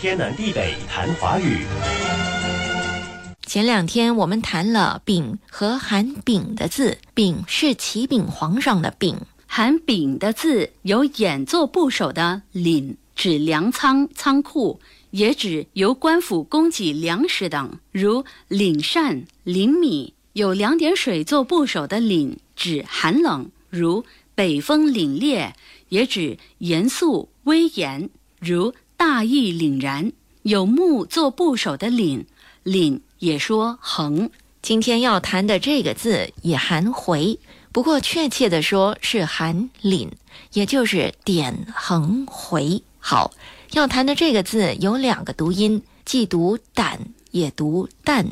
天南地北谈华语。前两天我们谈了“丙”和含“丙”的字，“丙”是启禀皇上的“丙”，含“丙”的字有演作部首的“廪”，指粮仓、仓库，也指由官府供给粮食等，如廪膳、廪米；有两点水做部首的“凛”，指寒冷，如北风凛冽，也指严肃威严，如大义凛然；有木做部首的“凛”，“凛。也说横，今天要谈的这个字也含回，不过确切的说是含凛，也就是点横回。好，要谈的这个字有两个读音，既读胆也读淡，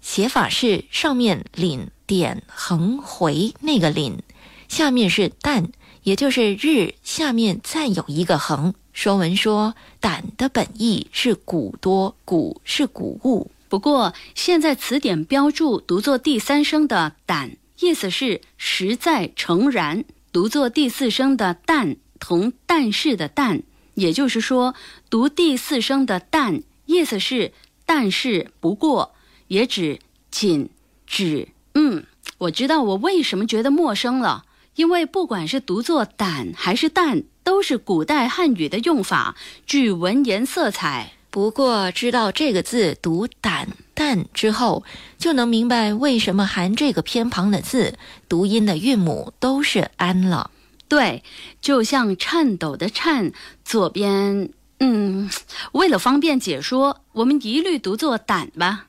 写法是上面凛点横回那个凛，下面是淡，也就是日下面再有一个横。说文说胆的本意是谷多，谷是谷物。不过，现在词典标注读作第三声的“胆”，意思是实在诚然；读作第四声的“但”，同“但是”的“但”，也就是说，读第四声的“但”，意思是但是不过，也指仅指嗯。我知道我为什么觉得陌生了，因为不管是读作“胆”还是“但”，都是古代汉语的用法，具文言色彩。不过，知道这个字读“胆”“但”之后，就能明白为什么含这个偏旁的字读音的韵母都是“安”了。对，就像颤抖的“颤”，左边，嗯，为了方便解说，我们一律读作“胆”吧。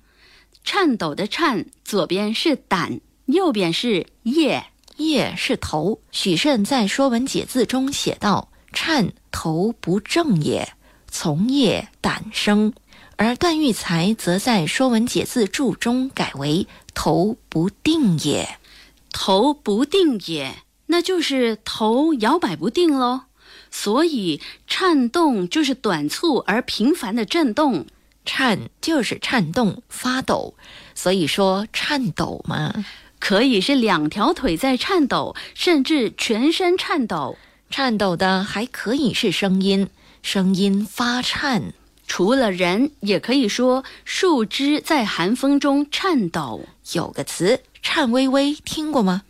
颤抖的“颤”，左边是“胆”，右边是“叶”，“叶”是头。许慎在《说文解字》中写道：“颤头不正也。”从业胆生，而段玉裁则在《说文解字注》中改为“头不定也”，头不定也，那就是头摇摆不定喽。所以颤动就是短促而频繁的震动，颤就是颤动、发抖，所以说颤抖嘛，可以是两条腿在颤抖，甚至全身颤抖。颤抖的还可以是声音。声音发颤，除了人，也可以说树枝在寒风中颤抖。有个词“颤巍巍”，听过吗？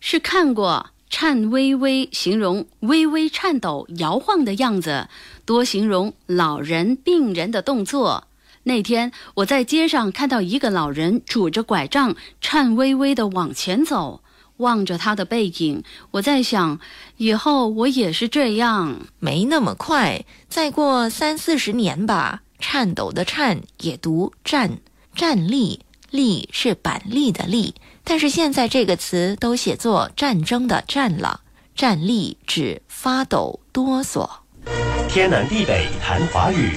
是看过，“颤巍巍”形容微微颤抖、摇晃的样子，多形容老人、病人的动作。那天我在街上看到一个老人拄着拐杖，颤巍巍地往前走。望着他的背影，我在想，以后我也是这样。没那么快，再过三四十年吧。颤抖的“颤”也读“站”，站立，立是板栗的“栗”，但是现在这个词都写作战争的“战”了。站立指发抖、哆嗦。天南地北谈华语。